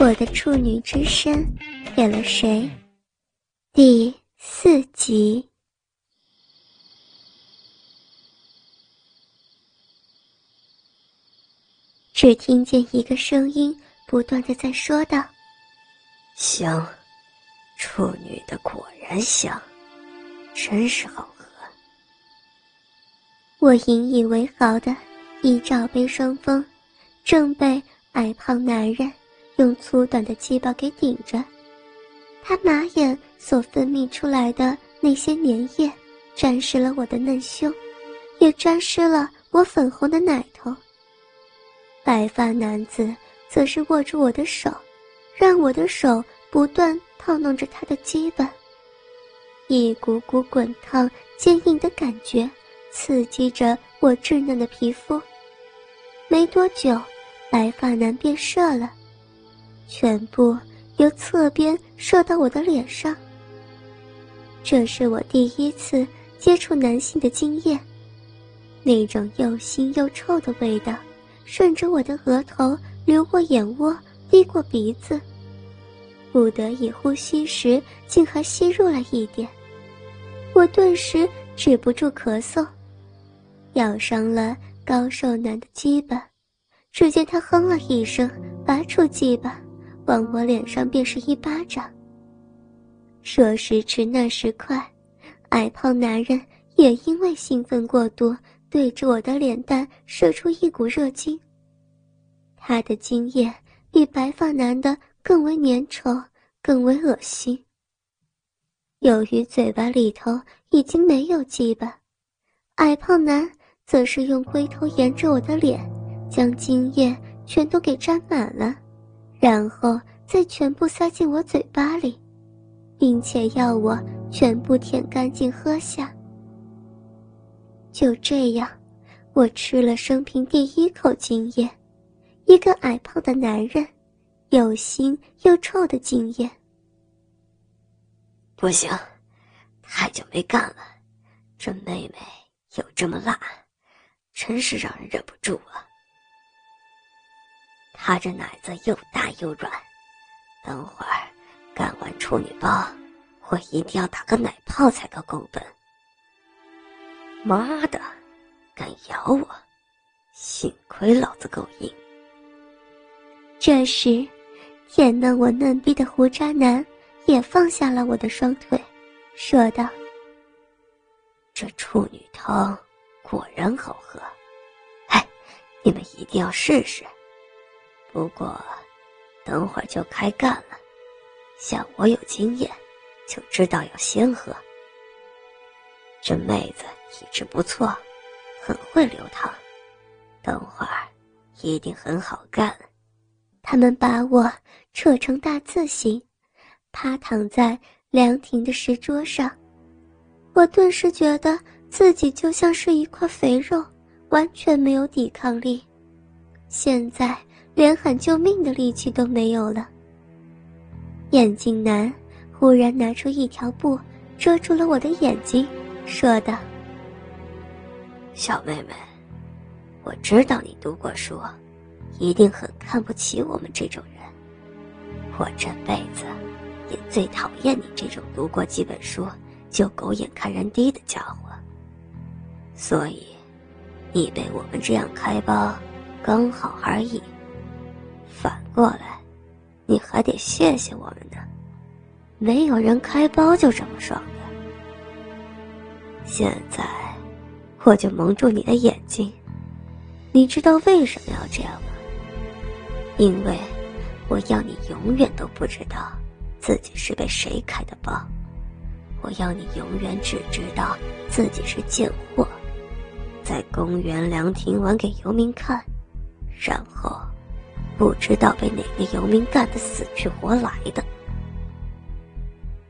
我的处女之身给了谁？第四集。只听见一个声音不断的在说道：“香，处女的果然香，真是好喝。”我引以为豪的一罩杯双峰，正被矮胖男人。用粗短的鸡巴给顶着，他马眼所分泌出来的那些粘液，沾湿了我的嫩胸，也沾湿了我粉红的奶头。白发男子则是握住我的手，让我的手不断套弄着他的鸡巴，一股股滚烫坚硬的感觉刺激着我稚嫩的皮肤。没多久，白发男便射了。全部由侧边射到我的脸上。这是我第一次接触男性的经验，那种又腥又臭的味道，顺着我的额头流过眼窝，滴过鼻子。不得已呼吸时，竟还吸入了一点。我顿时止不住咳嗽，咬伤了高瘦男的鸡巴。只见他哼了一声，拔出鸡巴。往我脸上便是一巴掌。说时迟，那时快，矮胖男人也因为兴奋过度，对着我的脸蛋射出一股热精。他的精液比白发男的更为粘稠，更为恶心。由于嘴巴里头已经没有鸡巴，矮胖男则是用龟头沿着我的脸，将精液全都给沾满了。然后再全部塞进我嘴巴里，并且要我全部舔干净喝下。就这样，我吃了生平第一口精液，一个矮胖的男人，又腥又臭的精液。不行，太久没干了，这妹妹有这么辣，真是让人忍不住啊。他这奶子又大又软，等会儿干完处女包，我一定要打个奶泡才够够本。妈的，敢咬我！幸亏老子够硬。这时，舔嫩我嫩逼的胡渣男也放下了我的双腿，说道：“这处女汤果然好喝，哎，你们一定要试试。”不过，等会儿就开干了。像我有经验，就知道要先喝。这妹子体质不错，很会流淌，等会儿一定很好干。他们把我扯成大字形，趴躺在凉亭的石桌上。我顿时觉得自己就像是一块肥肉，完全没有抵抗力。现在。连喊救命的力气都没有了。眼镜男忽然拿出一条布遮住了我的眼睛，说道：“小妹妹，我知道你读过书，一定很看不起我们这种人。我这辈子也最讨厌你这种读过几本书就狗眼看人低的家伙。所以，你被我们这样开包，刚好而已。”反过来，你还得谢谢我们呢，没有人开包就这么爽的。现在，我就蒙住你的眼睛，你知道为什么要这样吗？因为，我要你永远都不知道自己是被谁开的包，我要你永远只知道自己是贱货，在公园凉亭玩给游民看，然后。不知道被哪个游民干的死去活来的，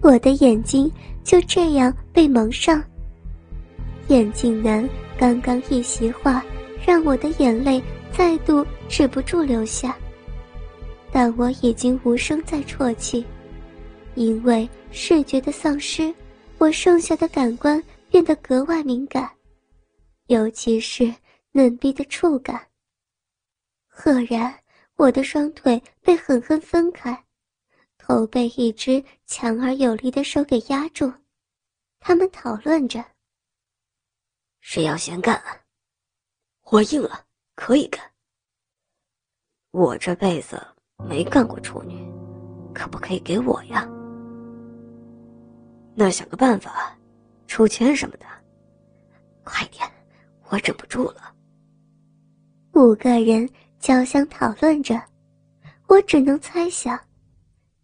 我的眼睛就这样被蒙上。眼镜男刚刚一席话，让我的眼泪再度止不住流下。但我已经无声在啜泣，因为视觉的丧失，我剩下的感官变得格外敏感，尤其是嫩逼的触感。赫然。我的双腿被狠狠分开，头被一只强而有力的手给压住。他们讨论着：谁要先干？我硬了，可以干。我这辈子没干过处女，可不可以给我呀？那想个办法，出钱什么的。快点，我忍不住了。五个人交相讨论着，我只能猜想，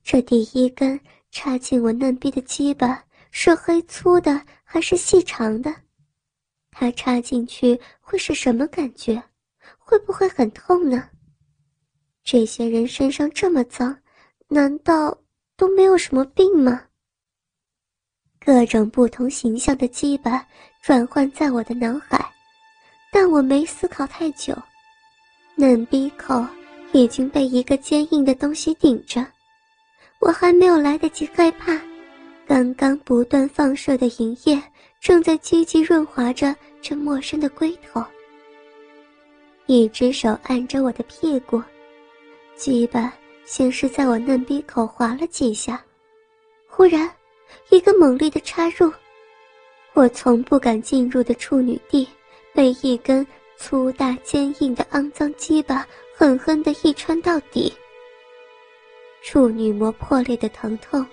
这第一根插进我嫩逼的鸡巴是黑粗的还是细长的？它插进去会是什么感觉？会不会很痛呢？这些人身上这么脏，难道都没有什么病吗？各种不同形象的鸡巴转换在我的脑海，但我没思考太久。嫩鼻口已经被一个坚硬的东西顶着，我还没有来得及害怕，刚刚不断放射的银液正在积极润滑着这陌生的龟头。一只手按着我的屁股，鸡巴先是在我嫩鼻口划了几下，忽然，一个猛烈的插入，我从不敢进入的处女地被一根。粗大坚硬的肮脏鸡巴狠狠地一穿到底，处女膜破裂的疼痛，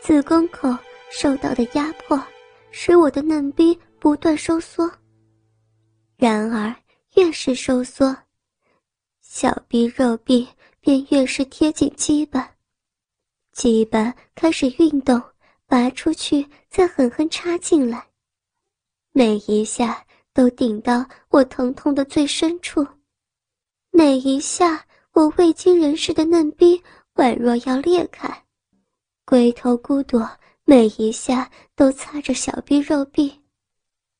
子宫口受到的压迫，使我的嫩逼不断收缩。然而越是收缩，小臂肉壁便越是贴紧鸡巴，鸡巴开始运动，拔出去再狠狠插进来，每一下。都顶到我疼痛的最深处，每一下我未经人事的嫩逼宛若要裂开，龟头骨朵每一下都擦着小臂肉壁，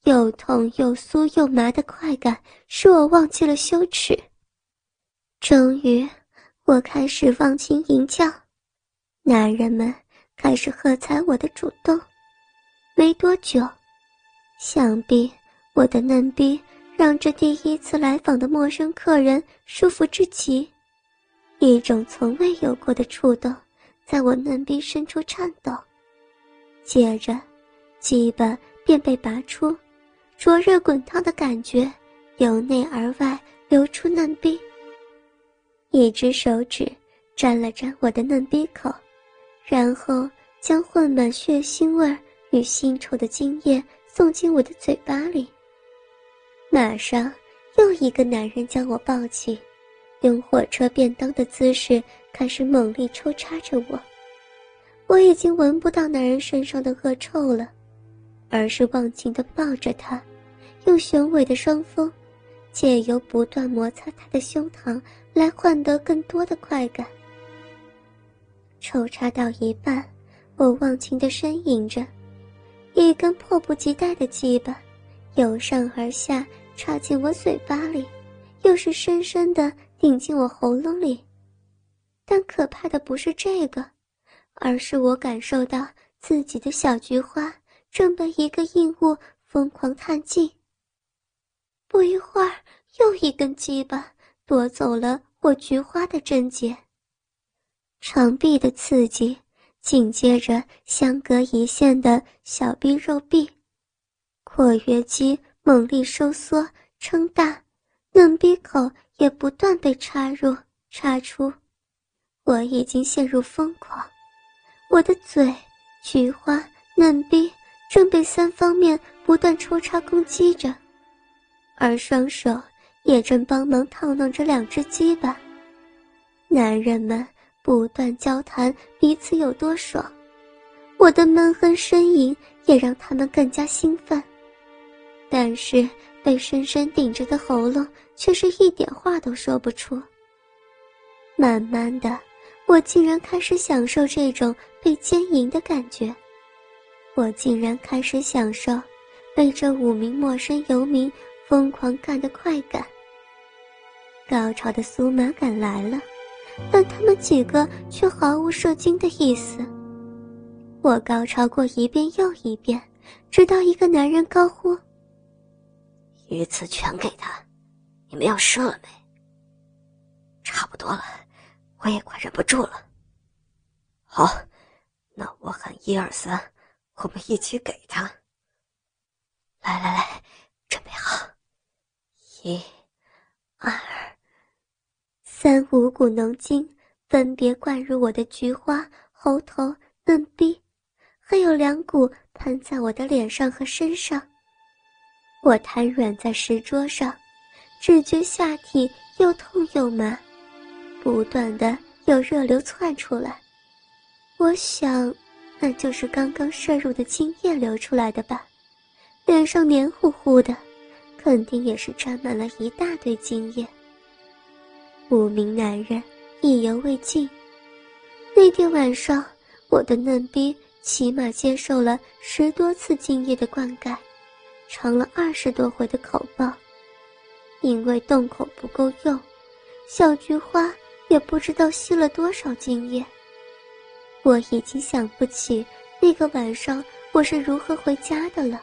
又痛又酥又麻的快感使我忘记了羞耻。终于，我开始忘情吟叫，男人们开始喝彩我的主动。没多久，想必。我的嫩逼让这第一次来访的陌生客人舒服至极，一种从未有过的触动在我嫩逼深处颤抖。接着，鸡巴便被拔出，灼热滚烫的感觉由内而外流出嫩逼。一只手指沾了沾我的嫩逼口，然后将混满血腥味与腥臭的精液送进我的嘴巴里。马上，又一个男人将我抱起，用火车便当的姿势开始猛力抽插着我。我已经闻不到男人身上的恶臭了，而是忘情地抱着他，用雄伟的双峰，借由不断摩擦他的胸膛来换得更多的快感。抽插到一半，我忘情地呻吟着，一根迫不及待的鸡巴。由上而下插进我嘴巴里，又是深深的顶进我喉咙里。但可怕的不是这个，而是我感受到自己的小菊花正被一个硬物疯狂探进。不一会儿，又一根鸡巴夺走了我菊花的贞洁。长臂的刺激，紧接着相隔一线的小臂肉臂。括约肌猛力收缩撑大，嫩逼口也不断被插入插出，我已经陷入疯狂。我的嘴、菊花、嫩逼正被三方面不断抽插攻击着，而双手也正帮忙套弄着两只鸡巴。男人们不断交谈彼此有多爽，我的闷哼呻吟也让他们更加兴奋。但是被深深顶着的喉咙却是一点话都说不出。慢慢的，我竟然开始享受这种被奸淫的感觉，我竟然开始享受被这五名陌生游民疯狂干的快感。高潮的酥麻感来了，但他们几个却毫无射精的意思。我高潮过一遍又一遍，直到一个男人高呼。鱼刺全给他，你们要射了没？差不多了，我也快忍不住了。好，那我喊一二三，我们一起给他。来来来，准备好，一、二、三，五股浓精分别灌入我的菊花、喉头、嫩逼，还有两股喷在我的脸上和身上。我瘫软在石桌上，只觉下体又痛又麻，不断的有热流窜出来。我想，那就是刚刚摄入的精液流出来的吧。脸上黏糊糊的，肯定也是沾满了一大堆精液。五名男人意犹未尽。那天晚上，我的嫩逼起码接受了十多次精液的灌溉。尝了二十多回的口爆，因为洞口不够用，小菊花也不知道吸了多少精液。我已经想不起那个晚上我是如何回家的了。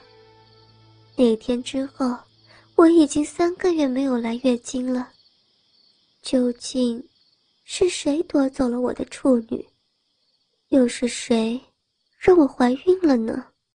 那天之后，我已经三个月没有来月经了。究竟，是谁夺走了我的处女？又是谁，让我怀孕了呢？